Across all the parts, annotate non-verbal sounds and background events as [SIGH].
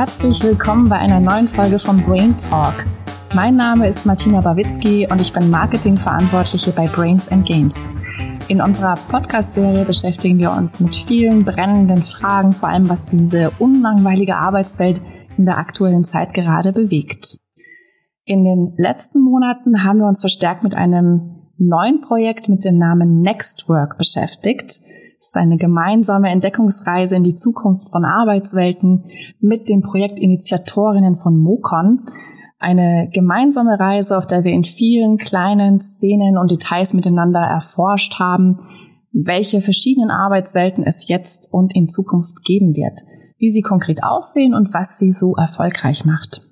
Herzlich willkommen bei einer neuen Folge von Brain Talk. Mein Name ist Martina Bawitzki und ich bin Marketingverantwortliche bei Brains and Games. In unserer Podcast-Serie beschäftigen wir uns mit vielen brennenden Fragen, vor allem was diese unlangweilige Arbeitswelt in der aktuellen Zeit gerade bewegt. In den letzten Monaten haben wir uns verstärkt mit einem neuen Projekt mit dem Namen Nextwork beschäftigt. Ist eine gemeinsame Entdeckungsreise in die Zukunft von Arbeitswelten mit den Projektinitiatorinnen von MOCON. Eine gemeinsame Reise, auf der wir in vielen kleinen Szenen und Details miteinander erforscht haben, welche verschiedenen Arbeitswelten es jetzt und in Zukunft geben wird, wie sie konkret aussehen und was sie so erfolgreich macht.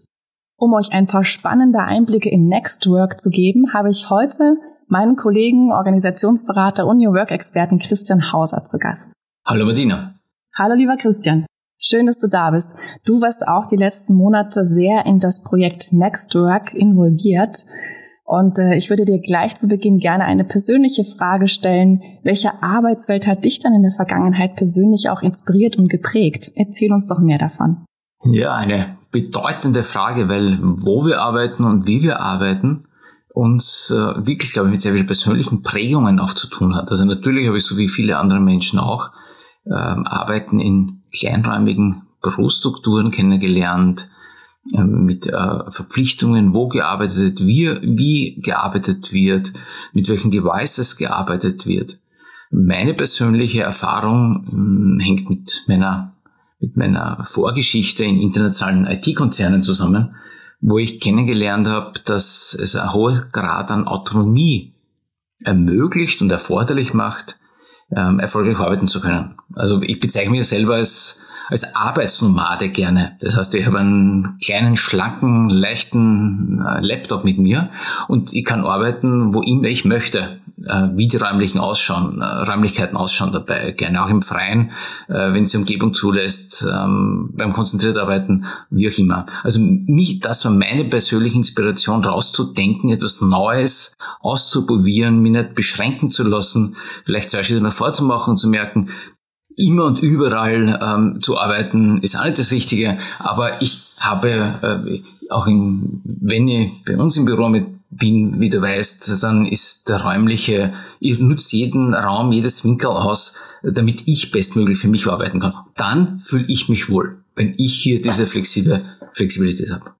Um euch ein paar spannende Einblicke in Nextwork zu geben, habe ich heute meinen Kollegen, Organisationsberater und New Work-Experten Christian Hauser zu Gast. Hallo Martina. Hallo lieber Christian. Schön, dass du da bist. Du warst auch die letzten Monate sehr in das Projekt Nextwork involviert. Und äh, ich würde dir gleich zu Beginn gerne eine persönliche Frage stellen. Welche Arbeitswelt hat dich dann in der Vergangenheit persönlich auch inspiriert und geprägt? Erzähl uns doch mehr davon. Ja, eine bedeutende Frage, weil wo wir arbeiten und wie wir arbeiten, uns äh, wirklich, glaube ich, mit sehr vielen persönlichen Prägungen auch zu tun hat. Also natürlich habe ich so wie viele andere Menschen auch ähm, Arbeiten in kleinräumigen Bürostrukturen kennengelernt, äh, mit äh, Verpflichtungen, wo gearbeitet wird, wie gearbeitet wird, mit welchen Devices gearbeitet wird. Meine persönliche Erfahrung äh, hängt mit meiner, mit meiner Vorgeschichte in internationalen IT-Konzernen zusammen wo ich kennengelernt habe, dass es ein hoher Grad an Autonomie ermöglicht und erforderlich macht, ähm, erfolgreich arbeiten zu können. Also ich bezeichne mich selber als als Arbeitsnomade gerne. Das heißt, ich habe einen kleinen, schlanken, leichten äh, Laptop mit mir und ich kann arbeiten, wo immer ich möchte, äh, wie die räumlichen ausschauen, äh, Räumlichkeiten ausschauen dabei. Gerne auch im Freien, wenn es die Umgebung zulässt, ähm, beim konzentriert arbeiten, wie auch immer. Also mich, das war meine persönliche Inspiration, rauszudenken, etwas Neues auszuprobieren, mich nicht beschränken zu lassen, vielleicht zwei Schritte nach vorzumachen und zu merken, immer und überall ähm, zu arbeiten, ist auch nicht das Richtige. Aber ich habe äh, auch in, wenn ich bei uns im Büro mit bin, wie du weißt, dann ist der räumliche, ich nutze jeden Raum, jedes Winkel aus, damit ich bestmöglich für mich arbeiten kann. Dann fühle ich mich wohl, wenn ich hier diese flexible Flexibilität habe.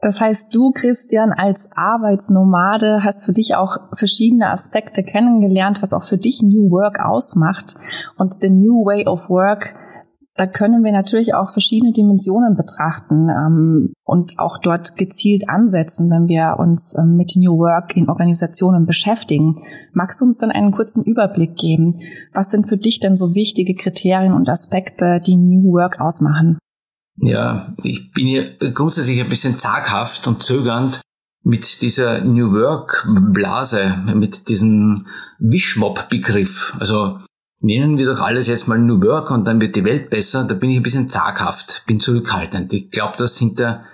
Das heißt, du, Christian, als Arbeitsnomade hast für dich auch verschiedene Aspekte kennengelernt, was auch für dich New Work ausmacht. Und the New Way of Work, da können wir natürlich auch verschiedene Dimensionen betrachten ähm, und auch dort gezielt ansetzen, wenn wir uns ähm, mit New Work in Organisationen beschäftigen. Magst du uns dann einen kurzen Überblick geben? Was sind für dich denn so wichtige Kriterien und Aspekte, die New Work ausmachen? Ja, ich bin hier grundsätzlich ein bisschen zaghaft und zögernd mit dieser New Work Blase, mit diesem Wischmob-Begriff. Also nennen wir doch alles jetzt mal New Work und dann wird die Welt besser. Da bin ich ein bisschen zaghaft, bin zurückhaltend. Ich glaube, dass hinter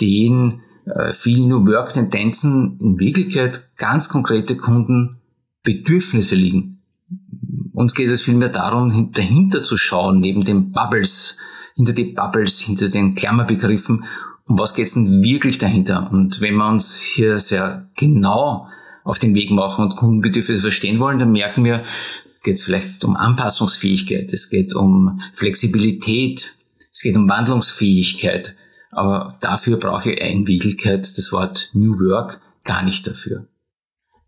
den äh, vielen New Work Tendenzen in Wirklichkeit ganz konkrete Kundenbedürfnisse liegen. Uns geht es vielmehr darum, dahinter zu schauen, neben den Bubbles, hinter die Bubbles, hinter den Klammerbegriffen. Um was geht's denn wirklich dahinter? Und wenn wir uns hier sehr genau auf den Weg machen und Kundenbedürfnisse verstehen wollen, dann merken wir, geht vielleicht um Anpassungsfähigkeit, es geht um Flexibilität, es geht um Wandlungsfähigkeit. Aber dafür brauche ich in Wirklichkeit das Wort New Work gar nicht dafür.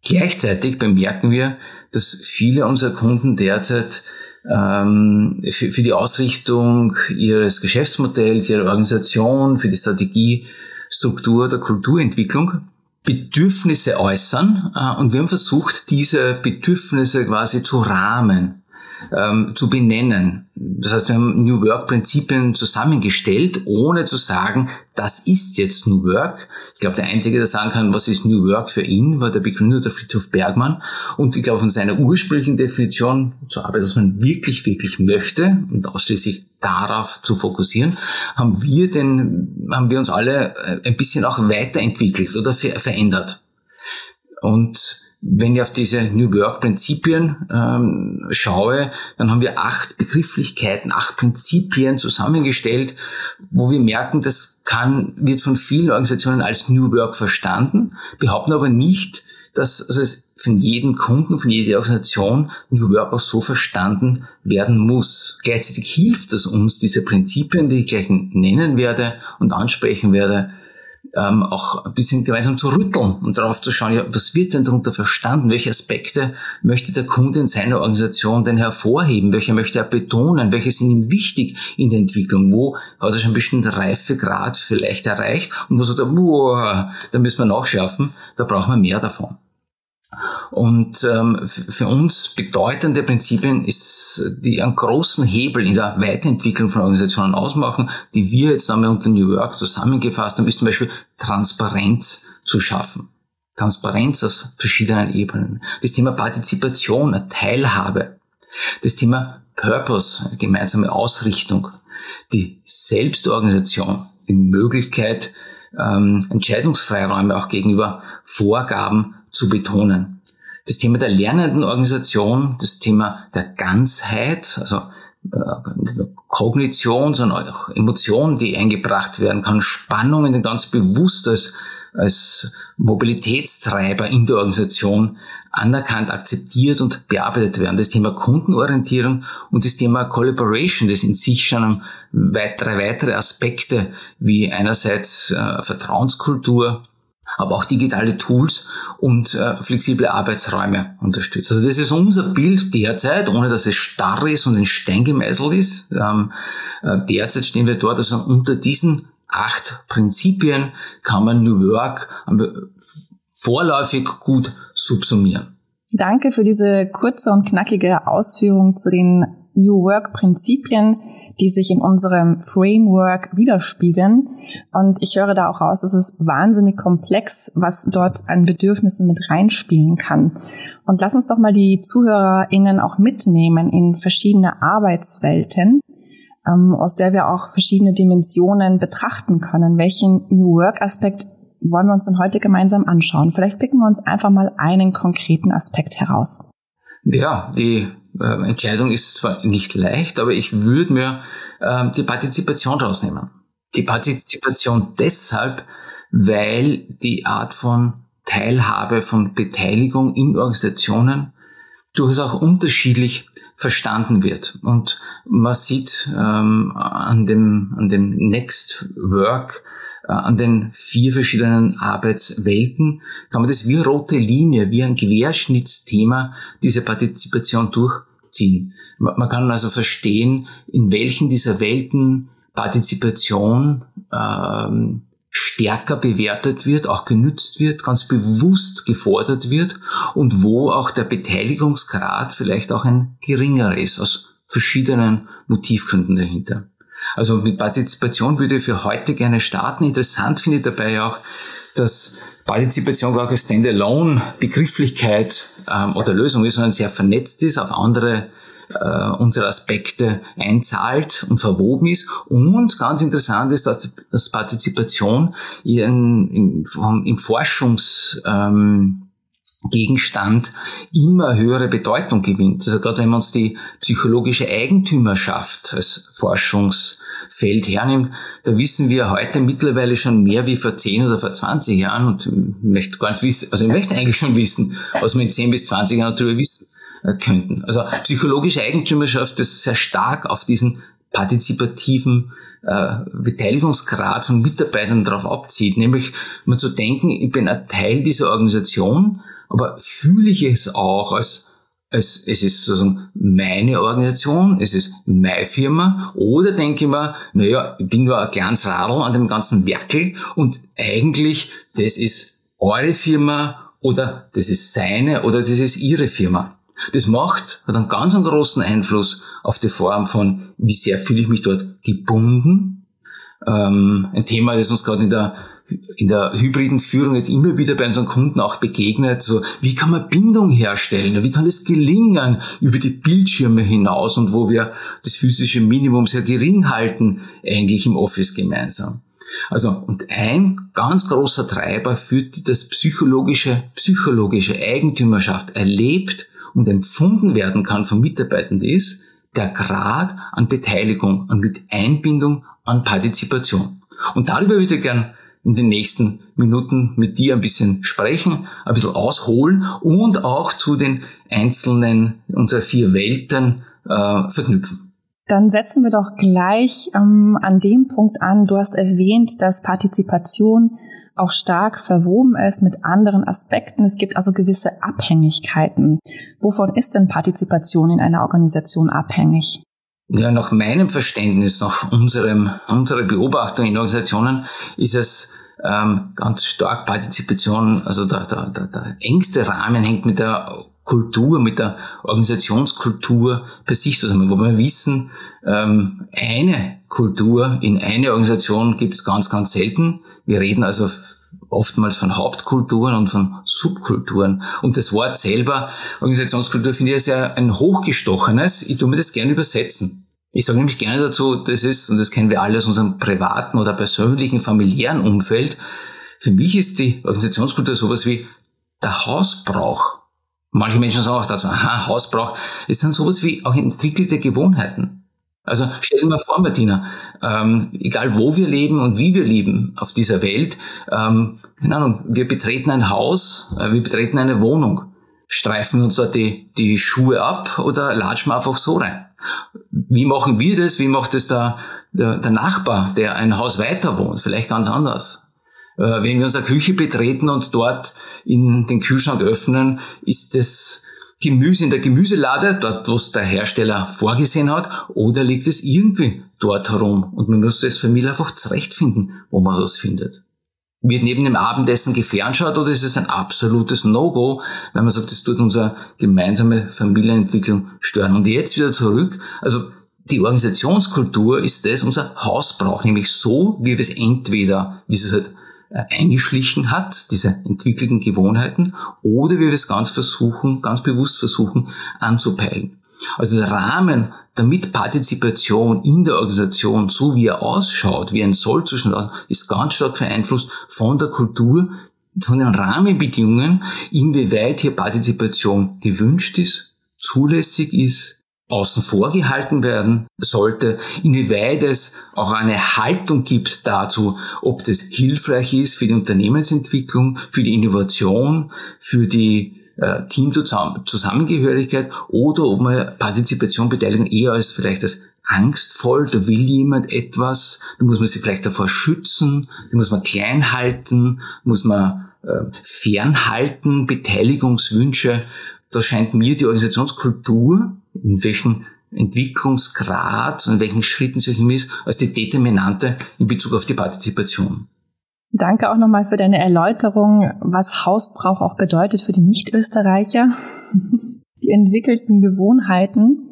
Gleichzeitig bemerken wir, dass viele unserer Kunden derzeit ähm, für, für die Ausrichtung ihres Geschäftsmodells, ihrer Organisation, für die Strategie, Struktur der Kulturentwicklung Bedürfnisse äußern äh, und wir haben versucht, diese Bedürfnisse quasi zu rahmen ähm, zu benennen. Das heißt, wir haben New Work-Prinzipien zusammengestellt, ohne zu sagen, das ist jetzt New Work. Ich glaube, der Einzige, der sagen kann, was ist New Work für ihn, war der Begründer der Friedhof Bergmann. Und ich glaube, von seiner ursprünglichen Definition zur Arbeit, dass man wirklich, wirklich möchte und ausschließlich darauf zu fokussieren, haben wir den, haben wir uns alle äh, ein bisschen auch weiterentwickelt oder ver verändert. Und wenn ich auf diese New Work-Prinzipien ähm, schaue, dann haben wir acht Begrifflichkeiten, acht Prinzipien zusammengestellt, wo wir merken, das kann, wird von vielen Organisationen als New Work verstanden, behaupten aber nicht, dass also es von jedem Kunden, von jeder Organisation New Work auch so verstanden werden muss. Gleichzeitig hilft es uns, diese Prinzipien, die ich gleich nennen werde und ansprechen werde, ähm, auch ein bisschen gemeinsam zu rütteln und darauf zu schauen, ja, was wird denn darunter verstanden? Welche Aspekte möchte der Kunde in seiner Organisation denn hervorheben? Welche möchte er betonen? Welche sind ihm wichtig in der Entwicklung? Wo hat er schon ein bisschen Reifegrad vielleicht erreicht? Und wo sagt er, boah, da müssen wir nachschärfen, da brauchen wir mehr davon. Und ähm, für uns bedeutende Prinzipien ist, die einen großen Hebel in der Weiterentwicklung von Organisationen ausmachen, die wir jetzt einmal unter New Work zusammengefasst haben, ist zum Beispiel Transparenz zu schaffen. Transparenz auf verschiedenen Ebenen. Das Thema Partizipation, Teilhabe. Das Thema Purpose, gemeinsame Ausrichtung. Die Selbstorganisation, die Möglichkeit, ähm, Entscheidungsfreiräume auch gegenüber Vorgaben zu betonen. Das Thema der lernenden Organisation, das Thema der Ganzheit, also äh, Kognition, sondern auch Emotionen, die eingebracht werden kann, Spannungen, ganz bewusst als, als Mobilitätstreiber in der Organisation anerkannt, akzeptiert und bearbeitet werden. Das Thema Kundenorientierung und das Thema Collaboration, das in sich schon weitere, weitere Aspekte wie einerseits äh, Vertrauenskultur, aber auch digitale Tools und äh, flexible Arbeitsräume unterstützt. Also das ist unser Bild derzeit, ohne dass es starr ist und in Stein gemeißelt ist. Ähm, äh, derzeit stehen wir dort, also unter diesen acht Prinzipien kann man New Work vorläufig gut subsumieren. Danke für diese kurze und knackige Ausführung zu den New Work Prinzipien, die sich in unserem Framework widerspiegeln. Und ich höre da auch raus, es ist wahnsinnig komplex, was dort an Bedürfnissen mit reinspielen kann. Und lass uns doch mal die ZuhörerInnen auch mitnehmen in verschiedene Arbeitswelten, ähm, aus der wir auch verschiedene Dimensionen betrachten können. Welchen New Work Aspekt wollen wir uns denn heute gemeinsam anschauen? Vielleicht picken wir uns einfach mal einen konkreten Aspekt heraus. Ja, die äh, Entscheidung ist zwar nicht leicht, aber ich würde mir äh, die Partizipation rausnehmen. Die Partizipation deshalb, weil die Art von Teilhabe, von Beteiligung in Organisationen durchaus auch unterschiedlich verstanden wird. Und man sieht ähm, an dem, an dem Next Work an den vier verschiedenen Arbeitswelten, kann man das wie rote Linie, wie ein Querschnittsthema diese Partizipation durchziehen. Man kann also verstehen, in welchen dieser Welten Partizipation ähm, stärker bewertet wird, auch genützt wird, ganz bewusst gefordert wird und wo auch der Beteiligungsgrad vielleicht auch ein geringerer ist, aus verschiedenen Motivgründen dahinter. Also mit Partizipation würde ich für heute gerne starten. Interessant finde ich dabei auch, dass Partizipation gar keine Standalone-Begrifflichkeit ähm, oder Lösung ist, sondern sehr vernetzt ist, auf andere äh, unsere Aspekte einzahlt und verwoben ist. Und ganz interessant ist, dass, dass Partizipation in, im, im Forschungs... Ähm, Gegenstand immer höhere Bedeutung gewinnt. Also gerade wenn man uns die psychologische Eigentümerschaft als Forschungsfeld hernimmt, da wissen wir heute mittlerweile schon mehr wie vor 10 oder vor 20 Jahren und möchte gar nicht wissen, also ich möchte eigentlich schon wissen, was wir in 10 bis 20 Jahren darüber wissen äh, könnten. Also psychologische Eigentümerschaft ist sehr stark auf diesen partizipativen äh, Beteiligungsgrad von Mitarbeitern darauf abzieht, nämlich mal zu denken, ich bin ein Teil dieser Organisation, aber fühle ich es auch als es, es ist sozusagen meine Organisation, es ist meine Firma, oder denke ich mir, naja, ich bin nur ein kleines Radl an dem ganzen Werkel und eigentlich, das ist eure Firma oder das ist seine oder das ist ihre Firma. Das macht, hat einen ganz einen großen Einfluss auf die Form von, wie sehr fühle ich mich dort gebunden. Ähm, ein Thema, das uns gerade in der in der hybriden Führung jetzt immer wieder bei unseren Kunden auch begegnet, so wie kann man Bindung herstellen, wie kann es gelingen über die Bildschirme hinaus und wo wir das physische Minimum sehr gering halten, eigentlich im Office gemeinsam. Also, und ein ganz großer Treiber führt das psychologische, psychologische Eigentümerschaft erlebt und empfunden werden kann von Mitarbeitenden ist, der Grad an Beteiligung und mit Einbindung an Partizipation. Und darüber würde ich gern in den nächsten Minuten mit dir ein bisschen sprechen, ein bisschen ausholen und auch zu den einzelnen unserer vier Welten äh, verknüpfen. Dann setzen wir doch gleich ähm, an dem Punkt an. Du hast erwähnt, dass Partizipation auch stark verwoben ist mit anderen Aspekten. Es gibt also gewisse Abhängigkeiten. Wovon ist denn Partizipation in einer Organisation abhängig? Ja, nach meinem Verständnis, nach unserem, unserer Beobachtung in Organisationen ist es ähm, ganz stark Partizipation, also der, der, der, der engste Rahmen hängt mit der Kultur, mit der Organisationskultur bei sich zusammen, wo wir wissen, ähm, eine Kultur in eine Organisation gibt es ganz, ganz selten. Wir reden also oftmals von Hauptkulturen und von Subkulturen. Und das Wort selber, Organisationskultur, finde ich ja ein hochgestochenes. Ich tue mir das gerne übersetzen. Ich sage nämlich gerne dazu, das ist, und das kennen wir alle aus unserem privaten oder persönlichen, familiären Umfeld, für mich ist die Organisationskultur sowas wie der Hausbrauch. Manche Menschen sagen auch dazu, aha, Hausbrauch. Es sind sowas wie auch entwickelte Gewohnheiten. Also stell dir mal vor, Martina, ähm, egal wo wir leben und wie wir leben auf dieser Welt, ähm, keine Ahnung, wir betreten ein Haus, äh, wir betreten eine Wohnung. Streifen wir uns dort die, die Schuhe ab oder latschen wir einfach so rein? Wie machen wir das? Wie macht es der, der, der Nachbar, der ein Haus weiter wohnt? Vielleicht ganz anders. Äh, wenn wir unsere Küche betreten und dort in den Kühlschrank öffnen, ist das Gemüse in der Gemüselade, dort wo es der Hersteller vorgesehen hat, oder liegt es irgendwie dort herum und man muss es Familie einfach zurechtfinden, wo man das findet. Wird neben dem Abendessen gefernschau oder ist es ein absolutes No-Go, wenn man sagt, das tut unsere gemeinsame Familienentwicklung stören. Und jetzt wieder zurück, also die Organisationskultur ist das unser Hausbrauch, nämlich so, wie wir es entweder, wie es halt äh, eingeschlichen hat, diese entwickelten Gewohnheiten, oder wir es ganz versuchen, ganz bewusst versuchen anzupeilen. Also der Rahmen der Mitpartizipation in der Organisation, so wie er ausschaut, wie ein Sollzustand ausschaut, ist ganz stark beeinflusst von der Kultur, von den Rahmenbedingungen, inwieweit hier Partizipation gewünscht ist, zulässig ist, außen vor gehalten werden sollte, inwieweit es auch eine Haltung gibt dazu, ob das hilfreich ist für die Unternehmensentwicklung, für die Innovation, für die äh, Teamzusammengehörigkeit oder ob man Partizipation, Beteiligung eher als vielleicht als angstvoll, da will jemand etwas, da muss man sich vielleicht davor schützen, da muss man klein halten, muss man äh, fernhalten, Beteiligungswünsche. Da scheint mir die Organisationskultur in welchem Entwicklungsgrad und in welchen Schritten sich ist, als die Determinante in Bezug auf die Partizipation. Danke auch nochmal für deine Erläuterung, was Hausbrauch auch bedeutet für die Nicht-Österreicher. [LAUGHS] Die entwickelten Gewohnheiten,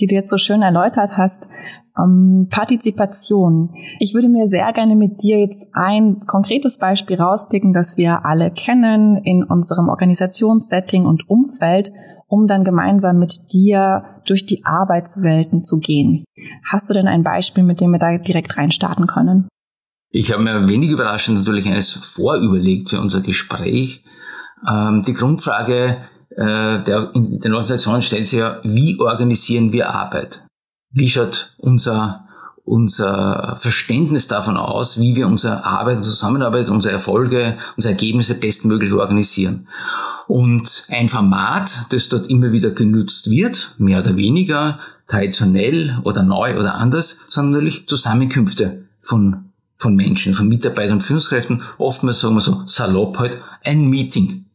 die du jetzt so schön erläutert hast, ähm, Partizipation. Ich würde mir sehr gerne mit dir jetzt ein konkretes Beispiel rauspicken, das wir alle kennen in unserem Organisationssetting und Umfeld, um dann gemeinsam mit dir durch die Arbeitswelten zu gehen. Hast du denn ein Beispiel, mit dem wir da direkt reinstarten können? Ich habe mir wenig überraschend natürlich eines vorüberlegt für unser Gespräch. Ähm, die Grundfrage äh, der, in den Organisationen stellt sich ja, wie organisieren wir Arbeit? wie schaut unser, unser Verständnis davon aus, wie wir unsere Arbeit, Zusammenarbeit, unsere Erfolge, unsere Ergebnisse bestmöglich organisieren. Und ein Format, das dort immer wieder genutzt wird, mehr oder weniger, traditionell oder neu oder anders, sind natürlich Zusammenkünfte von, von Menschen, von Mitarbeitern und Führungskräften. Oftmals sagen wir so salopp halt ein Meeting.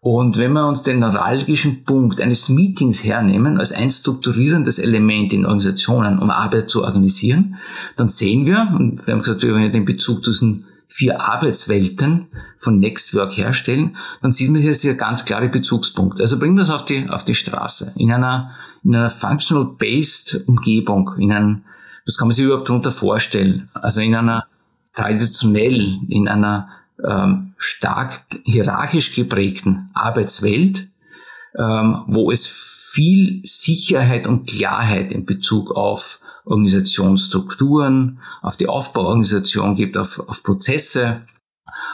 Und wenn wir uns den neuralgischen Punkt eines Meetings hernehmen, als ein strukturierendes Element in Organisationen, um Arbeit zu organisieren, dann sehen wir, und wir haben gesagt, wir wollen den Bezug zu diesen vier Arbeitswelten von Nextwork herstellen, dann sieht man hier sehr ganz klare Bezugspunkte. Also bringen wir es auf die, auf die Straße. In einer, in einer functional-based Umgebung, in einem, was kann man sich überhaupt darunter vorstellen? Also in einer traditionell, in einer ähm, stark hierarchisch geprägten Arbeitswelt ähm, wo es viel Sicherheit und Klarheit in Bezug auf Organisationsstrukturen, auf die Aufbauorganisation gibt, auf, auf Prozesse,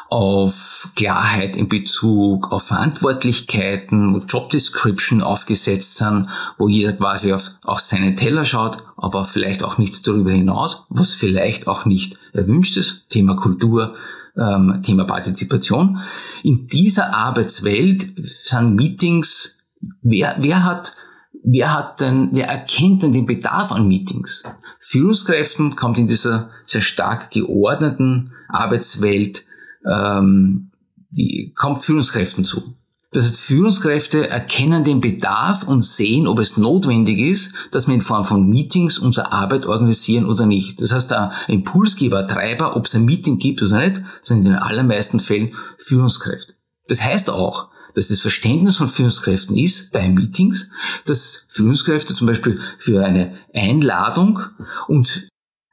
auf Klarheit in Bezug auf Verantwortlichkeiten, wo Job Description aufgesetzt sind, wo jeder quasi auf, auf seinen Teller schaut, aber vielleicht auch nicht darüber hinaus, was vielleicht auch nicht erwünscht ist, Thema Kultur, ähm, Thema Partizipation. In dieser Arbeitswelt sind Meetings, wer, wer hat wer hat denn, wer erkennt denn den Bedarf an Meetings? Führungskräften kommt in dieser sehr stark geordneten Arbeitswelt, ähm, die kommt Führungskräften zu. Das heißt, Führungskräfte erkennen den Bedarf und sehen, ob es notwendig ist, dass wir in Form von Meetings unsere Arbeit organisieren oder nicht. Das heißt, der Impulsgeber, Treiber, ob es ein Meeting gibt oder nicht, sind in den allermeisten Fällen Führungskräfte. Das heißt auch, dass das Verständnis von Führungskräften ist bei Meetings, dass Führungskräfte zum Beispiel für eine Einladung und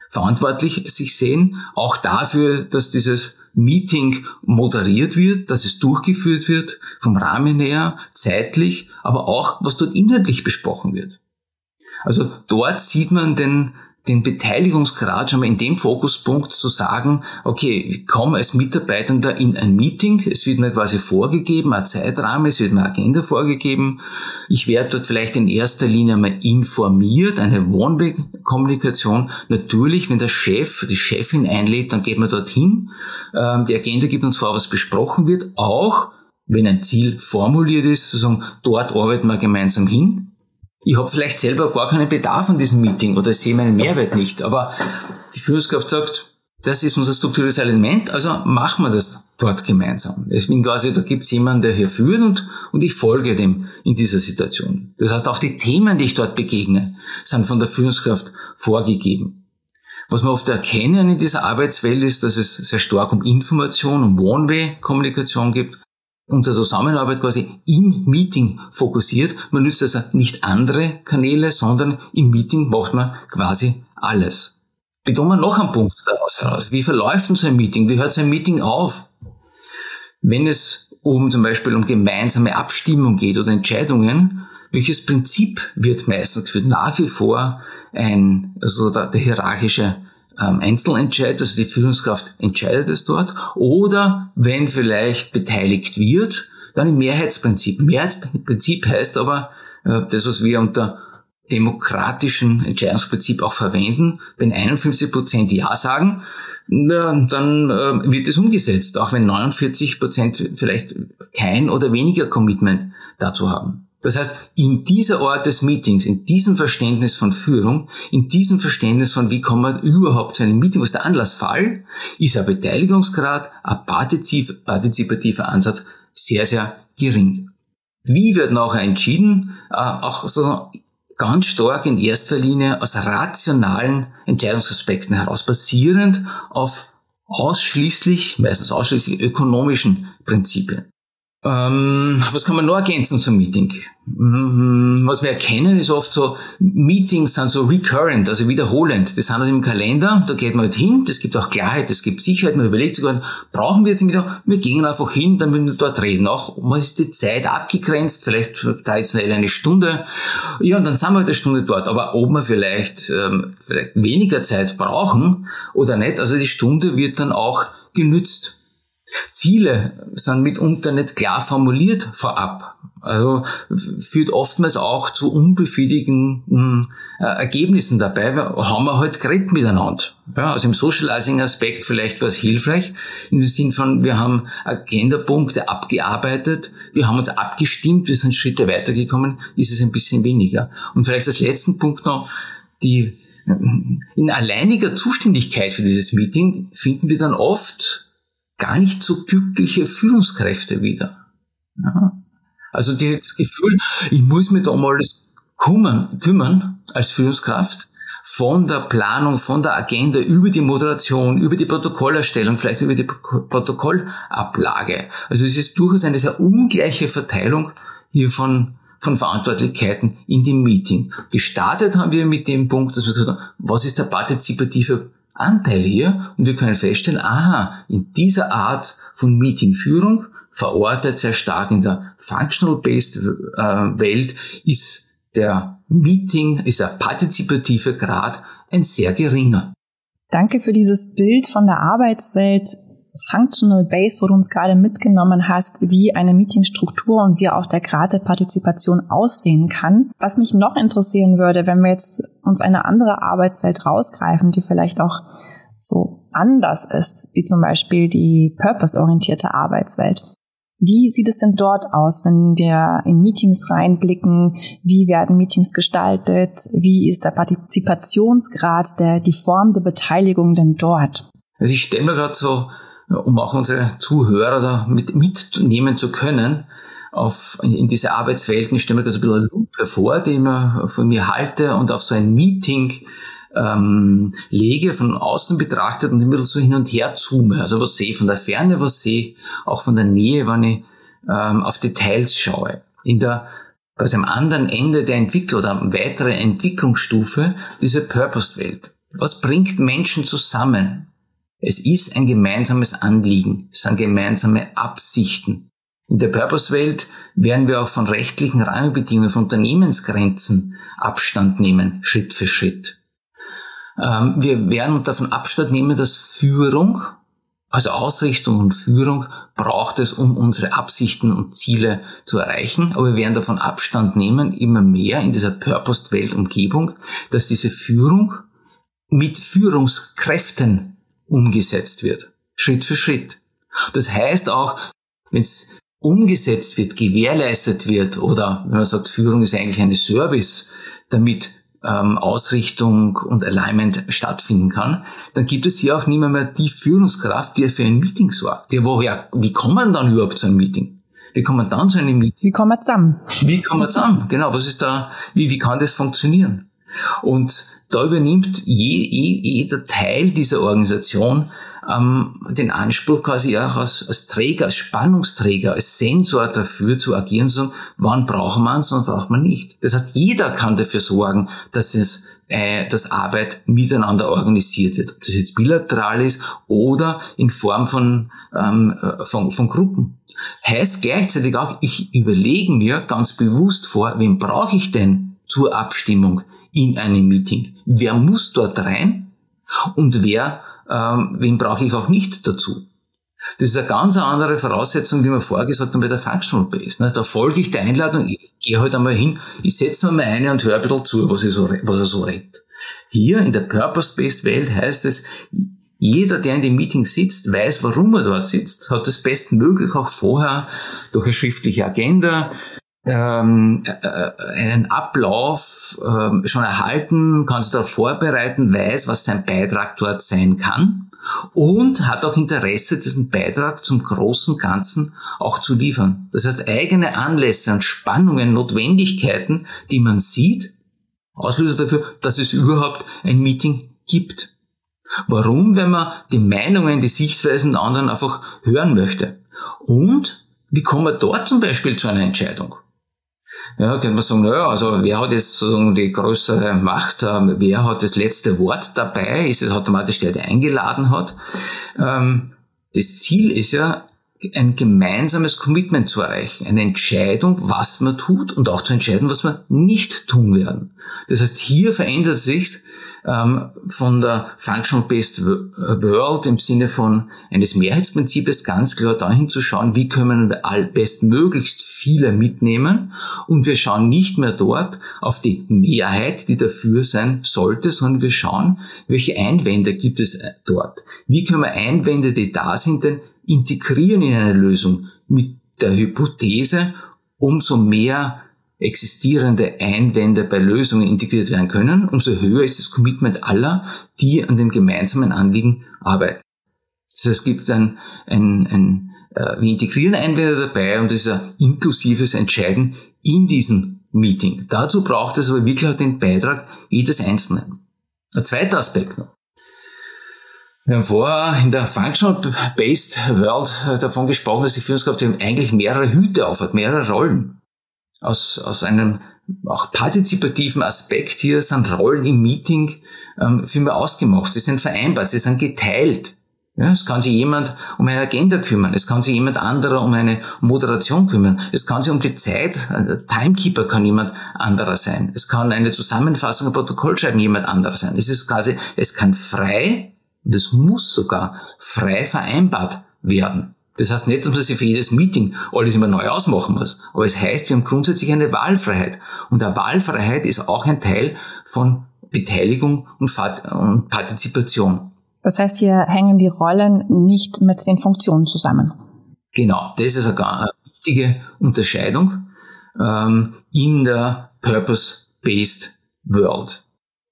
verantwortlich sich sehen, auch dafür, dass dieses Meeting moderiert wird, dass es durchgeführt wird, vom Rahmen her, zeitlich, aber auch, was dort inhaltlich besprochen wird. Also dort sieht man den den Beteiligungsgrad schon mal in dem Fokuspunkt zu sagen, okay, ich komme als Mitarbeitender in ein Meeting, es wird mir quasi vorgegeben, ein Zeitrahmen, es wird mir eine Agenda vorgegeben, ich werde dort vielleicht in erster Linie mal informiert, eine One-Way-Kommunikation. Natürlich, wenn der Chef, die Chefin einlädt, dann geht man dorthin, ähm, die Agenda gibt uns vor, was besprochen wird, auch wenn ein Ziel formuliert ist, sozusagen, dort arbeiten wir gemeinsam hin ich habe vielleicht selber gar keinen Bedarf an diesem Meeting oder sehe meinen Mehrwert nicht, aber die Führungskraft sagt, das ist unser strukturelles Element, also machen wir das dort gemeinsam. Ich bin quasi, da gibt es jemanden, der hier führt und, und ich folge dem in dieser Situation. Das heißt, auch die Themen, die ich dort begegne, sind von der Führungskraft vorgegeben. Was wir oft erkennen in dieser Arbeitswelt ist, dass es sehr stark um Information, um One-Way-Kommunikation gibt unsere Zusammenarbeit quasi im Meeting fokussiert. Man nützt also nicht andere Kanäle, sondern im Meeting macht man quasi alles. Betonen wir noch einen Punkt daraus heraus. Wie verläuft denn so ein Meeting? Wie hört so ein Meeting auf? Wenn es um zum Beispiel um gemeinsame Abstimmung geht oder Entscheidungen, welches Prinzip wird meistens geführt? Nach wie vor ein, also der, der hierarchische ähm, Einzelentscheid, also die Führungskraft entscheidet es dort, oder wenn vielleicht beteiligt wird, dann im Mehrheitsprinzip. Mehrheitsprinzip heißt aber, äh, das, was wir unter demokratischen Entscheidungsprinzip auch verwenden, wenn 51 Prozent Ja sagen, na, dann äh, wird es umgesetzt, auch wenn 49 Prozent vielleicht kein oder weniger Commitment dazu haben. Das heißt, in dieser Art des Meetings, in diesem Verständnis von Führung, in diesem Verständnis von, wie kommt man überhaupt zu einem Meeting, was der Anlassfall, ist ein Beteiligungsgrad, ein partizip partizipativer Ansatz sehr, sehr gering. Wie wird nachher entschieden? Äh, auch so ganz stark in erster Linie aus rationalen Entscheidungsaspekten heraus, basierend auf ausschließlich, meistens ausschließlich ökonomischen Prinzipien. Ähm, was kann man noch ergänzen zum Meeting? Mhm, was wir erkennen, ist oft so, Meetings sind so recurrent, also wiederholend. Das haben wir im Kalender, da geht man halt hin, das gibt auch Klarheit, das gibt Sicherheit, man überlegt sogar, brauchen wir jetzt wieder, wir gehen einfach hin, dann müssen wir dort reden. Auch man ist die Zeit abgegrenzt, vielleicht traditionell eine Stunde, ja, und dann sind wir halt eine Stunde dort. Aber ob wir vielleicht, ähm, vielleicht weniger Zeit brauchen oder nicht, also die Stunde wird dann auch genützt. Ziele sind mitunter nicht klar formuliert vorab. Also führt oftmals auch zu unbefriedigenden äh, Ergebnissen dabei, weil haben wir halt geredet miteinander. Ja, also im Socializing-Aspekt vielleicht war es hilfreich, im Sinn von, wir haben Agenda-Punkte abgearbeitet, wir haben uns abgestimmt, wir sind Schritte weitergekommen, ist es ein bisschen weniger. Und vielleicht als letzten Punkt noch, die in alleiniger Zuständigkeit für dieses Meeting finden wir dann oft gar nicht so glückliche Führungskräfte wieder. Ja. Also das Gefühl, ich muss mich da alles kümmern, kümmern als Führungskraft, von der Planung, von der Agenda, über die Moderation, über die Protokollerstellung, vielleicht über die Protokollablage. Also es ist durchaus eine sehr ungleiche Verteilung hier von, von Verantwortlichkeiten in dem Meeting. Gestartet haben wir mit dem Punkt, dass wir gesagt haben, was ist der partizipative Anteil hier und wir können feststellen, aha, in dieser Art von Meetingführung verortet, sehr stark in der Functional-Based äh, Welt, ist der Meeting, ist der partizipative Grad ein sehr geringer. Danke für dieses Bild von der Arbeitswelt Functional Base, wo du uns gerade mitgenommen hast, wie eine Meetingstruktur und wie auch der Grad der Partizipation aussehen kann. Was mich noch interessieren würde, wenn wir jetzt uns eine andere Arbeitswelt rausgreifen, die vielleicht auch so anders ist, wie zum Beispiel die purpose-orientierte Arbeitswelt. Wie sieht es denn dort aus, wenn wir in Meetings reinblicken? Wie werden Meetings gestaltet? Wie ist der Partizipationsgrad, der, die Form der Beteiligung denn dort? Also ich stelle mir gerade so, um auch unsere Zuhörer da mit, mitnehmen zu können, auf, in, in diese Arbeitswelten, ich stelle mir gerade so ein bisschen eine Lupe vor, die ich von mir halte und auf so ein Meeting ähm, lege, von außen betrachtet und immer so hin und her zoome. Also was sehe ich von der Ferne, was sehe ich auch von der Nähe, wenn ich ähm, auf Details schaue. In der also am anderen Ende der Entwicklung oder weitere Entwicklungsstufe diese Purposed-Welt. Was bringt Menschen zusammen? Es ist ein gemeinsames Anliegen, es sind gemeinsame Absichten. In der Purpose-Welt werden wir auch von rechtlichen Rahmenbedingungen, von Unternehmensgrenzen Abstand nehmen, Schritt für Schritt. Ähm, wir werden davon Abstand nehmen, dass Führung, also Ausrichtung und Führung, braucht es, um unsere Absichten und Ziele zu erreichen. Aber wir werden davon Abstand nehmen, immer mehr in dieser Purposed-Welt-Umgebung, dass diese Führung mit Führungskräften umgesetzt wird. Schritt für Schritt. Das heißt auch, wenn es umgesetzt wird, gewährleistet wird oder wenn man sagt, Führung ist eigentlich eine Service, damit ähm, Ausrichtung und Alignment stattfinden kann, dann gibt es hier auch nicht mehr, mehr die Führungskraft, die für ein Meeting sorgt. Ja, woher, wie kommt man dann überhaupt zu einem Meeting? Wie kommt man dann zu einem Meeting? Wie kommen wir zusammen? Wie kommen wir zusammen? Genau, was ist da, wie, wie kann das funktionieren? Und da übernimmt je, je, jeder Teil dieser Organisation ähm, den Anspruch quasi auch als, als Träger, als Spannungsträger, als Sensor dafür zu agieren, so wann braucht man es und braucht man nicht. Das heißt, jeder kann dafür sorgen, dass es äh, dass Arbeit miteinander organisiert wird, ob das jetzt bilateral ist oder in Form von, ähm, äh, von, von Gruppen. Heißt gleichzeitig auch, ich überlege mir ganz bewusst vor, wen brauche ich denn zur Abstimmung in einem Meeting? Wer muss dort rein und wer ähm, wen brauche ich auch nicht dazu. Das ist eine ganz andere Voraussetzung, wie wir vorher gesagt haben bei der Functional Base. Ne? Da folge ich der Einladung, ich gehe halt einmal hin, ich setze mir mal eine und höre ein bisschen zu, was, so, was er so redet. Hier in der Purpose-Based Welt heißt es, jeder, der in dem Meeting sitzt, weiß, warum er dort sitzt, hat das bestmöglich auch vorher durch eine schriftliche Agenda, ähm, äh, äh, einen Ablauf ähm, schon erhalten, kann sich darauf vorbereiten, weiß, was sein Beitrag dort sein kann und hat auch Interesse, diesen Beitrag zum großen Ganzen auch zu liefern. Das heißt, eigene Anlässe und Spannungen, Notwendigkeiten, die man sieht, Auslöser dafür, dass es überhaupt ein Meeting gibt. Warum? Wenn man die Meinungen, die Sichtweisen der anderen einfach hören möchte. Und wie kommen wir dort zum Beispiel zu einer Entscheidung? Ja, könnte man sagen, naja, also wer hat jetzt sozusagen die größere Macht, ähm, wer hat das letzte Wort dabei, ist es automatisch der, der eingeladen hat. Ähm, das Ziel ist ja, ein gemeinsames Commitment zu erreichen, eine Entscheidung, was man tut und auch zu entscheiden, was wir nicht tun werden. Das heißt, hier verändert sich ähm, von der Functional-Based World im Sinne von eines Mehrheitsprinzips ganz klar dahin zu schauen, wie können wir all bestmöglichst viele mitnehmen und wir schauen nicht mehr dort auf die Mehrheit, die dafür sein sollte, sondern wir schauen, welche Einwände gibt es äh, dort. Wie können wir Einwände, die da sind, denn integrieren in eine Lösung mit der Hypothese, umso mehr existierende Einwände bei Lösungen integriert werden können, umso höher ist das Commitment aller, die an dem gemeinsamen Anliegen arbeiten. Das heißt, es gibt ein, ein, ein äh, wir integrieren Einwände dabei und es ist ein inklusives Entscheiden in diesem Meeting. Dazu braucht es aber wirklich den Beitrag jedes Einzelnen. Ein zweiter Aspekt noch. Wir haben vorher in der Functional-Based World davon gesprochen, dass die Führungskraft eigentlich mehrere Hüte aufhat, mehrere Rollen. Aus, aus einem auch partizipativen Aspekt hier sind Rollen im Meeting ähm, viel mehr ausgemacht. Sie sind vereinbart, sie sind geteilt. Ja, es kann sich jemand um eine Agenda kümmern. Es kann sich jemand anderer um eine Moderation kümmern. Es kann sich um die Zeit, äh, Timekeeper kann jemand anderer sein. Es kann eine Zusammenfassung, ein Protokoll schreiben jemand anderer sein. Es ist quasi, es kann frei, und es muss sogar frei vereinbart werden. Das heißt nicht, dass man sich für jedes Meeting alles immer neu ausmachen muss. Aber es heißt, wir haben grundsätzlich eine Wahlfreiheit. Und der Wahlfreiheit ist auch ein Teil von Beteiligung und Partizipation. Das heißt, hier hängen die Rollen nicht mit den Funktionen zusammen. Genau, das ist eine wichtige Unterscheidung ähm, in der Purpose-Based World.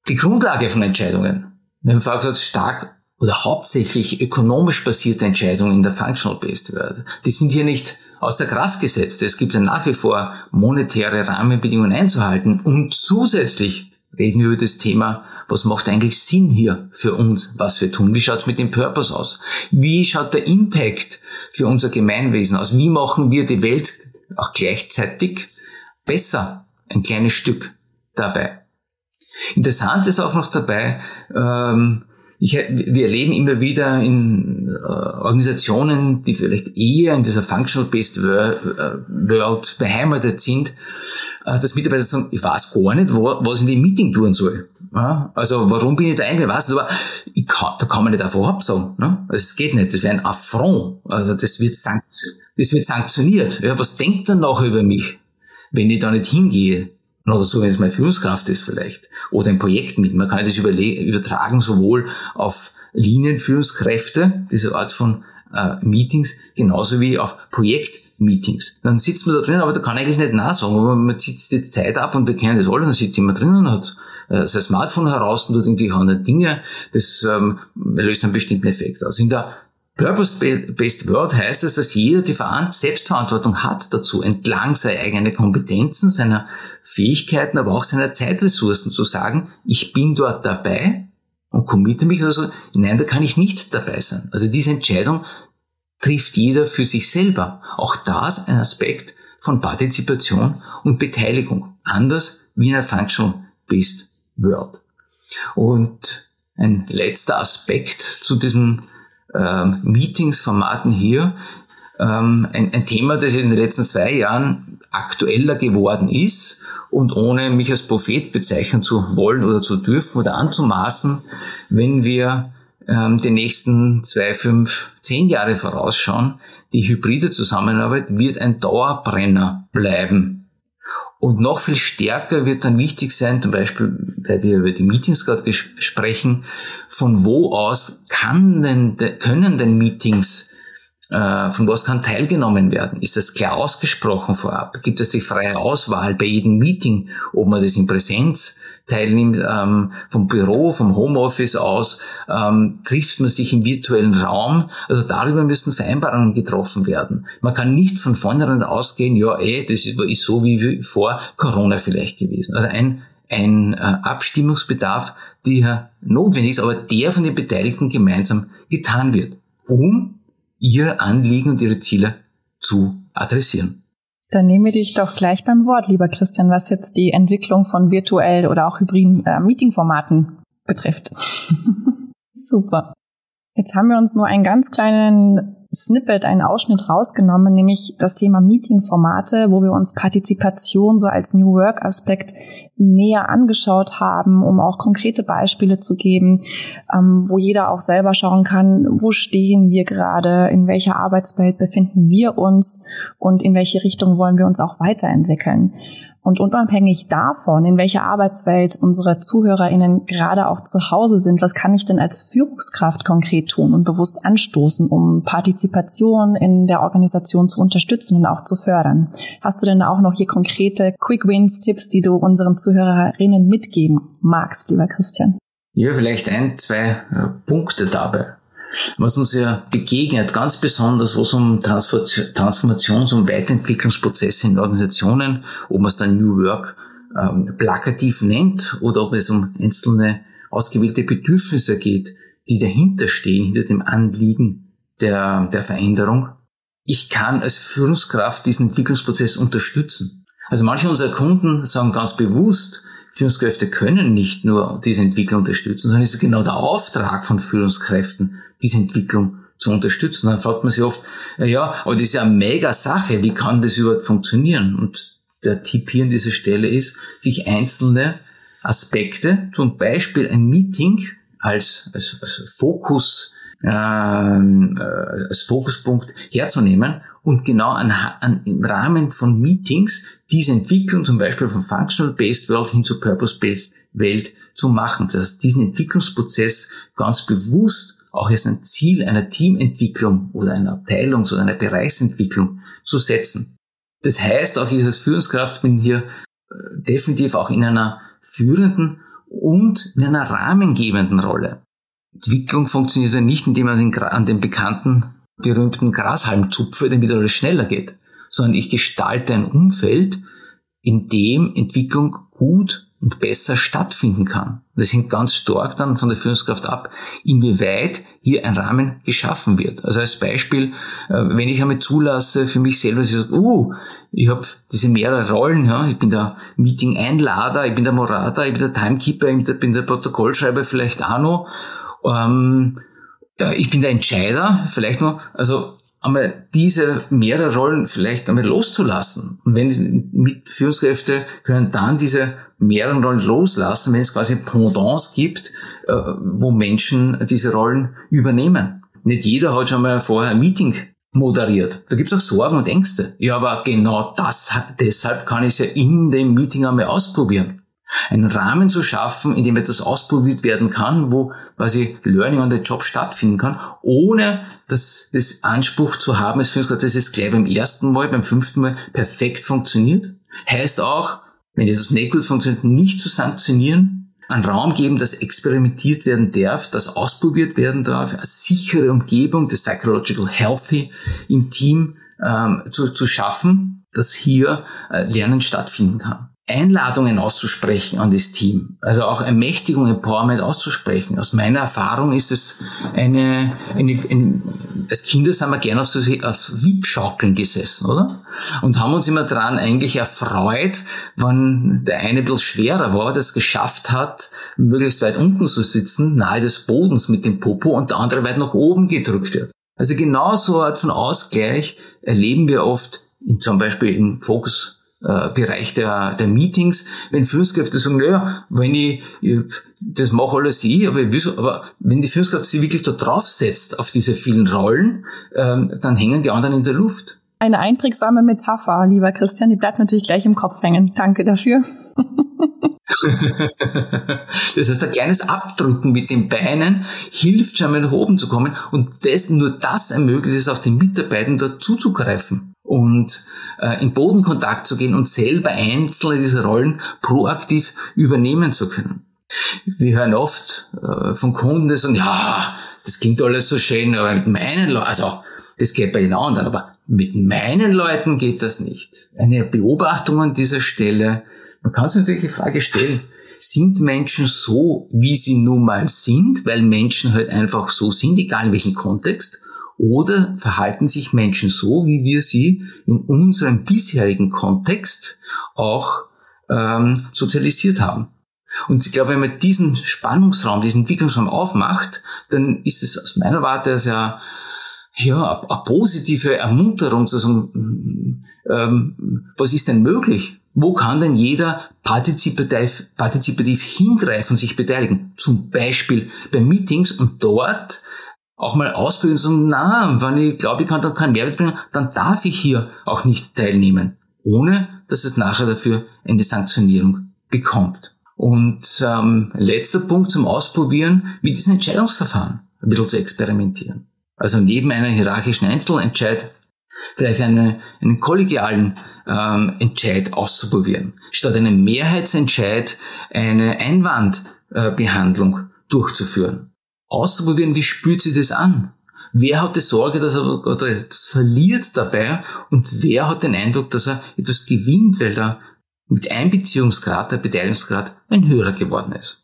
Die Grundlage von Entscheidungen, wir haben vorher gesagt, stark oder hauptsächlich ökonomisch basierte Entscheidungen in der Functional-Based World, die sind hier nicht außer Kraft gesetzt. Es gibt ja nach wie vor monetäre Rahmenbedingungen einzuhalten und zusätzlich reden wir über das Thema, was macht eigentlich Sinn hier für uns, was wir tun? Wie schaut es mit dem Purpose aus? Wie schaut der Impact für unser Gemeinwesen aus? Wie machen wir die Welt auch gleichzeitig besser? Ein kleines Stück dabei. Interessant ist auch noch dabei, ähm, ich, wir erleben immer wieder in äh, Organisationen, die vielleicht eher in dieser Functional-Based äh, World beheimatet sind, äh, dass Mitarbeiter sagen, ich weiß gar nicht, wo, was in dem Meeting tun soll. Ja, also warum bin ich da eingeladen? Weiß nicht, aber ich kann, da kann man nicht einfach absagen. Ne? Also es geht nicht, das wäre ein Affront. Also das, wird das wird sanktioniert. Ja, was denkt er noch über mich, wenn ich da nicht hingehe? Oder so, wenn es meine Führungskraft ist vielleicht. Oder ein Projekt mit. Man kann das übertragen sowohl auf Linienführungskräfte, diese Art von äh, Meetings, genauso wie auf Projektmeetings. Dann sitzt man da drin, aber da kann eigentlich nicht nachsagen, aber man zieht die Zeit ab und wir kennen das alle, dann sitzt jemand drinnen und hat äh, sein Smartphone heraus und tut irgendwie andere Dinge. Das ähm, löst einen bestimmten Effekt aus. In der Purpose-Based World heißt es, dass jeder die Selbstverantwortung hat dazu, entlang seiner eigenen Kompetenzen, seiner Fähigkeiten, aber auch seiner Zeitressourcen zu sagen, ich bin dort dabei und committe mich oder so. Nein, da kann ich nicht dabei sein. Also diese Entscheidung trifft jeder für sich selber. Auch das ein Aspekt von Partizipation und Beteiligung. Anders wie in einer Functional-Based World. Und ein letzter Aspekt zu diesem ähm, Meetingsformaten hier ähm, ein, ein Thema, das in den letzten zwei Jahren aktueller geworden ist und ohne mich als Prophet bezeichnen zu wollen oder zu dürfen oder anzumaßen, wenn wir ähm, die nächsten zwei, fünf, zehn Jahre vorausschauen, die hybride Zusammenarbeit wird ein Dauerbrenner bleiben. Und noch viel stärker wird dann wichtig sein, zum Beispiel, weil wir über die Meetings gerade sprechen, von wo aus kann denn, können denn Meetings, von was kann teilgenommen werden? Ist das klar ausgesprochen vorab? Gibt es die freie Auswahl bei jedem Meeting, ob man das in Präsenz teilnimmt, ähm, vom Büro, vom Homeoffice aus, ähm, trifft man sich im virtuellen Raum. Also darüber müssen Vereinbarungen getroffen werden. Man kann nicht von vornherein ausgehen, ja, ey, das ist so wie vor Corona vielleicht gewesen. Also ein, ein äh, Abstimmungsbedarf, der notwendig ist, aber der von den Beteiligten gemeinsam getan wird, um ihre Anliegen und ihre Ziele zu adressieren. Dann nehme dich doch gleich beim Wort, lieber Christian, was jetzt die Entwicklung von virtuell oder auch hybriden äh, Meetingformaten betrifft. [LAUGHS] Super. Jetzt haben wir uns nur einen ganz kleinen Snippet, einen Ausschnitt rausgenommen, nämlich das Thema Meeting-Formate, wo wir uns Partizipation so als New Work-Aspekt näher angeschaut haben, um auch konkrete Beispiele zu geben, ähm, wo jeder auch selber schauen kann, wo stehen wir gerade, in welcher Arbeitswelt befinden wir uns und in welche Richtung wollen wir uns auch weiterentwickeln. Und unabhängig davon, in welcher Arbeitswelt unsere ZuhörerInnen gerade auch zu Hause sind, was kann ich denn als Führungskraft konkret tun und bewusst anstoßen, um Partizipation in der Organisation zu unterstützen und auch zu fördern? Hast du denn auch noch hier konkrete Quick Wins, Tipps, die du unseren ZuhörerInnen mitgeben magst, lieber Christian? Ja, vielleicht ein, zwei äh, Punkte dabei was uns ja begegnet, ganz besonders, was um Transformations- und Weiterentwicklungsprozesse in Organisationen, ob man es dann New Work ähm, plakativ nennt oder ob es um einzelne ausgewählte Bedürfnisse geht, die dahinter stehen, hinter dem Anliegen der, der Veränderung. Ich kann als Führungskraft diesen Entwicklungsprozess unterstützen. Also manche unserer Kunden sagen ganz bewusst, Führungskräfte können nicht nur diese Entwicklung unterstützen, sondern es ist genau der Auftrag von Führungskräften, diese Entwicklung zu unterstützen. Dann fragt man sich oft, ja, aber das ist ja eine mega Sache, wie kann das überhaupt funktionieren? Und der Tipp hier an dieser Stelle ist, sich einzelne Aspekte, zum Beispiel ein Meeting als, als, als Fokus, ähm, äh, als Fokuspunkt herzunehmen und genau an, an, im Rahmen von Meetings diese Entwicklung zum Beispiel von Functional-Based World hin zu Purpose-Based Welt zu machen. Das heißt, diesen Entwicklungsprozess ganz bewusst auch als ein Ziel einer Teamentwicklung oder einer Abteilungs- oder einer Bereichsentwicklung zu setzen. Das heißt, auch ich als Führungskraft bin hier äh, definitiv auch in einer führenden und in einer rahmengebenden Rolle. Entwicklung funktioniert ja nicht, indem man an den bekannten, berühmten Grashalm zupfe, damit alles schneller geht, sondern ich gestalte ein Umfeld, in dem Entwicklung gut und besser stattfinden kann. Das hängt ganz stark dann von der Führungskraft ab, inwieweit hier ein Rahmen geschaffen wird. Also als Beispiel, äh, wenn ich einmal zulasse für mich selber, dass ich sage, uh, ich habe diese mehrere Rollen, ja, ich bin der Meeting-Einlader, ich bin der Moderator, ich bin der Timekeeper, ich bin der Protokollschreiber vielleicht auch noch, ähm, ich bin der Entscheider, vielleicht noch, also einmal diese mehrere Rollen vielleicht einmal loszulassen. Und wenn mit Führungskräfte können dann diese mehreren Rollen loslassen, wenn es quasi Pendants gibt, äh, wo Menschen diese Rollen übernehmen. Nicht jeder hat schon mal vorher ein Meeting moderiert. Da gibt es auch Sorgen und Ängste. Ja, aber genau das, deshalb kann ich es ja in dem Meeting einmal ausprobieren. Einen Rahmen zu schaffen, in dem etwas ausprobiert werden kann, wo quasi Learning on the Job stattfinden kann, ohne das, das Anspruch zu haben, Führungskraft, dass es gleich beim ersten Mal, beim fünften Mal perfekt funktioniert. Heißt auch, wenn etwas nicht gut funktioniert, nicht zu sanktionieren, einen Raum geben, dass experimentiert werden darf, dass ausprobiert werden darf, eine sichere Umgebung, das Psychological Healthy im Team ähm, zu, zu schaffen, dass hier äh, Lernen stattfinden kann. Einladungen auszusprechen an das Team, also auch Ermächtigung, Empowerment auszusprechen. Aus meiner Erfahrung ist es eine, eine, eine als Kinder sind wir gerne auf, so, auf Wiebschaukeln gesessen, oder? Und haben uns immer dran eigentlich erfreut, wenn der eine ein bisschen schwerer war, das geschafft hat, möglichst weit unten zu sitzen, nahe des Bodens mit dem Popo und der andere weit nach oben gedrückt wird. Also genau so eine Art von Ausgleich erleben wir oft zum Beispiel im Fokus äh, Bereich der, der Meetings, wenn Führungskräfte sagen, naja, wenn ich, ich das mache alles ich, aber, ich will aber wenn die Führungskraft sich wirklich da draufsetzt auf diese vielen Rollen, ähm, dann hängen die anderen in der Luft. Eine einprägsame Metapher, lieber Christian, die bleibt natürlich gleich im Kopf hängen. Danke dafür. [LAUGHS] das heißt, ein kleines Abdrücken mit den Beinen hilft schon mal nach oben zu kommen und das, nur das ermöglicht es auch den Mitarbeitern dort zuzugreifen und äh, in Bodenkontakt zu gehen und selber einzelne dieser Rollen proaktiv übernehmen zu können. Wir hören oft äh, von Kunden, die sagen, ja, das klingt alles so schön, aber mit meinen Leuten, also das geht bei den anderen, aber mit meinen Leuten geht das nicht. Eine Beobachtung an dieser Stelle, man kann sich natürlich die Frage stellen, sind Menschen so, wie sie nun mal sind, weil Menschen halt einfach so sind, egal in welchem Kontext, oder verhalten sich Menschen so, wie wir sie in unserem bisherigen Kontext auch ähm, sozialisiert haben. Und ich glaube, wenn man diesen Spannungsraum, diesen Entwicklungsraum aufmacht, dann ist es aus meiner Warte sehr ja, eine positive Ermunterung zu sagen, ähm, was ist denn möglich? Wo kann denn jeder partizipativ, partizipativ hingreifen, sich beteiligen? Zum Beispiel bei Meetings und dort auch mal ausprobieren und sagen, na, wenn ich glaube, ich kann da keinen Mehrwert bringen, dann darf ich hier auch nicht teilnehmen, ohne dass es nachher dafür eine Sanktionierung bekommt. Und ähm, letzter Punkt zum Ausprobieren, mit diesen Entscheidungsverfahren ein bisschen zu experimentieren. Also neben einer hierarchischen Einzelentscheid vielleicht eine, einen kollegialen ähm, Entscheid auszuprobieren. Statt einem Mehrheitsentscheid eine Einwandbehandlung durchzuführen auszuprobieren, wie spürt sich das an? Wer hat die Sorge, dass er etwas verliert dabei und wer hat den Eindruck, dass er etwas gewinnt, weil der mit Einbeziehungsgrad, der Beteiligungsgrad ein höherer geworden ist?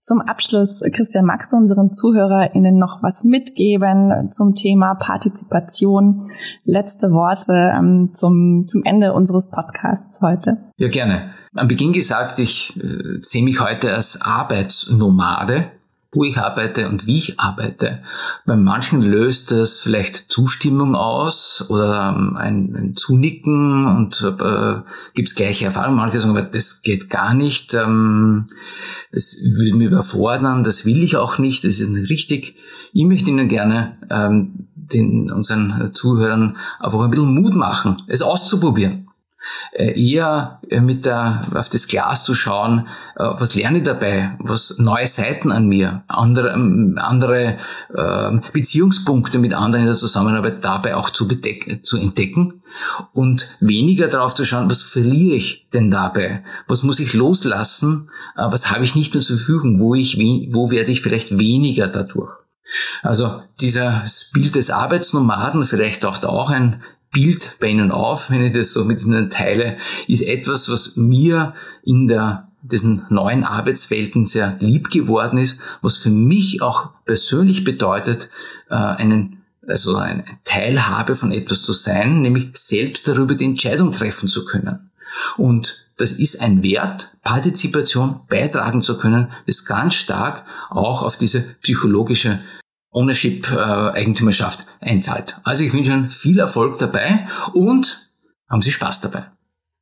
Zum Abschluss, Christian, magst du unseren ZuhörerInnen noch was mitgeben zum Thema Partizipation? Letzte Worte ähm, zum, zum Ende unseres Podcasts heute. Ja, gerne. Am Beginn gesagt, ich äh, sehe mich heute als Arbeitsnomade wo ich arbeite und wie ich arbeite. Bei manchen löst das vielleicht Zustimmung aus oder ähm, ein, ein Zunicken und äh, gibt es gleiche Erfahrungen. Manche sagen, das geht gar nicht, ähm, das würde mich überfordern, das will ich auch nicht, das ist nicht richtig. Ich möchte Ihnen gerne ähm, den, unseren Zuhörern einfach ein bisschen Mut machen, es auszuprobieren. Äh, eher äh, mit der, auf das Glas zu schauen, äh, was lerne ich dabei, was neue Seiten an mir, andere, ähm, andere äh, Beziehungspunkte mit anderen in der Zusammenarbeit dabei auch zu, zu entdecken? Und weniger darauf zu schauen, was verliere ich denn dabei, was muss ich loslassen, was habe ich nicht mehr zur Verfügung, wo, ich, wo werde ich vielleicht weniger dadurch. Also dieses Bild des Arbeitsnomaden, vielleicht taucht auch ein Bild bei Ihnen auf, wenn ich das so mit Ihnen teile, ist etwas, was mir in der diesen neuen Arbeitswelten sehr lieb geworden ist, was für mich auch persönlich bedeutet, äh, einen also eine Teilhabe von etwas zu sein, nämlich selbst darüber die Entscheidung treffen zu können. Und das ist ein Wert, Partizipation beitragen zu können, das ganz stark auch auf diese psychologische Ownership, äh, Eigentümerschaft einzahlt. Also ich wünsche Ihnen viel Erfolg dabei und haben Sie Spaß dabei.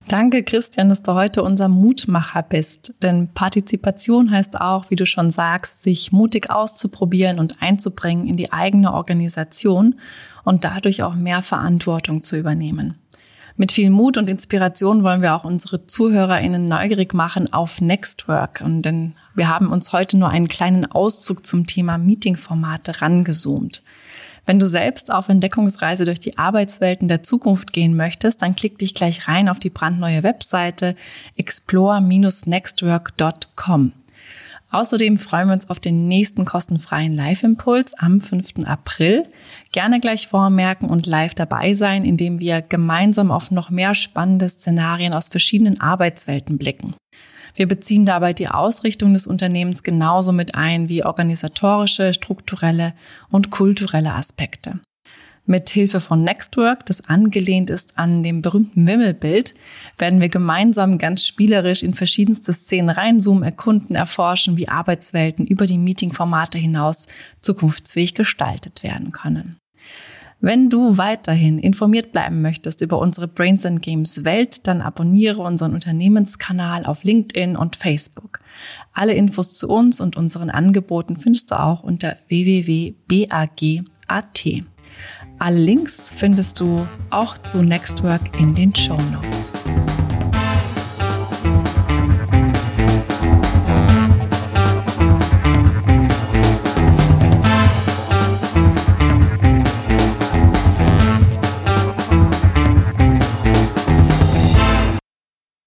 Danke, Christian, dass du heute unser Mutmacher bist. Denn Partizipation heißt auch, wie du schon sagst, sich mutig auszuprobieren und einzubringen in die eigene Organisation und dadurch auch mehr Verantwortung zu übernehmen. Mit viel Mut und Inspiration wollen wir auch unsere ZuhörerInnen neugierig machen auf Nextwork. Und denn wir haben uns heute nur einen kleinen Auszug zum Thema Meetingformate rangezoomt. Wenn du selbst auf Entdeckungsreise durch die Arbeitswelten der Zukunft gehen möchtest, dann klick dich gleich rein auf die brandneue Webseite explore-nextwork.com. Außerdem freuen wir uns auf den nächsten kostenfreien Live-Impuls am 5. April. Gerne gleich vormerken und live dabei sein, indem wir gemeinsam auf noch mehr spannende Szenarien aus verschiedenen Arbeitswelten blicken. Wir beziehen dabei die Ausrichtung des Unternehmens genauso mit ein wie organisatorische, strukturelle und kulturelle Aspekte. Mit Hilfe von Nextwork, das angelehnt ist an dem berühmten Wimmelbild, werden wir gemeinsam ganz spielerisch in verschiedenste Szenen reinzoomen, erkunden, erforschen, wie Arbeitswelten über die Meetingformate hinaus zukunftsfähig gestaltet werden können. Wenn du weiterhin informiert bleiben möchtest über unsere Brains and Games Welt, dann abonniere unseren Unternehmenskanal auf LinkedIn und Facebook. Alle Infos zu uns und unseren Angeboten findest du auch unter www.bag.at. Alle Links findest du auch zu Nextwork in den Show Notes.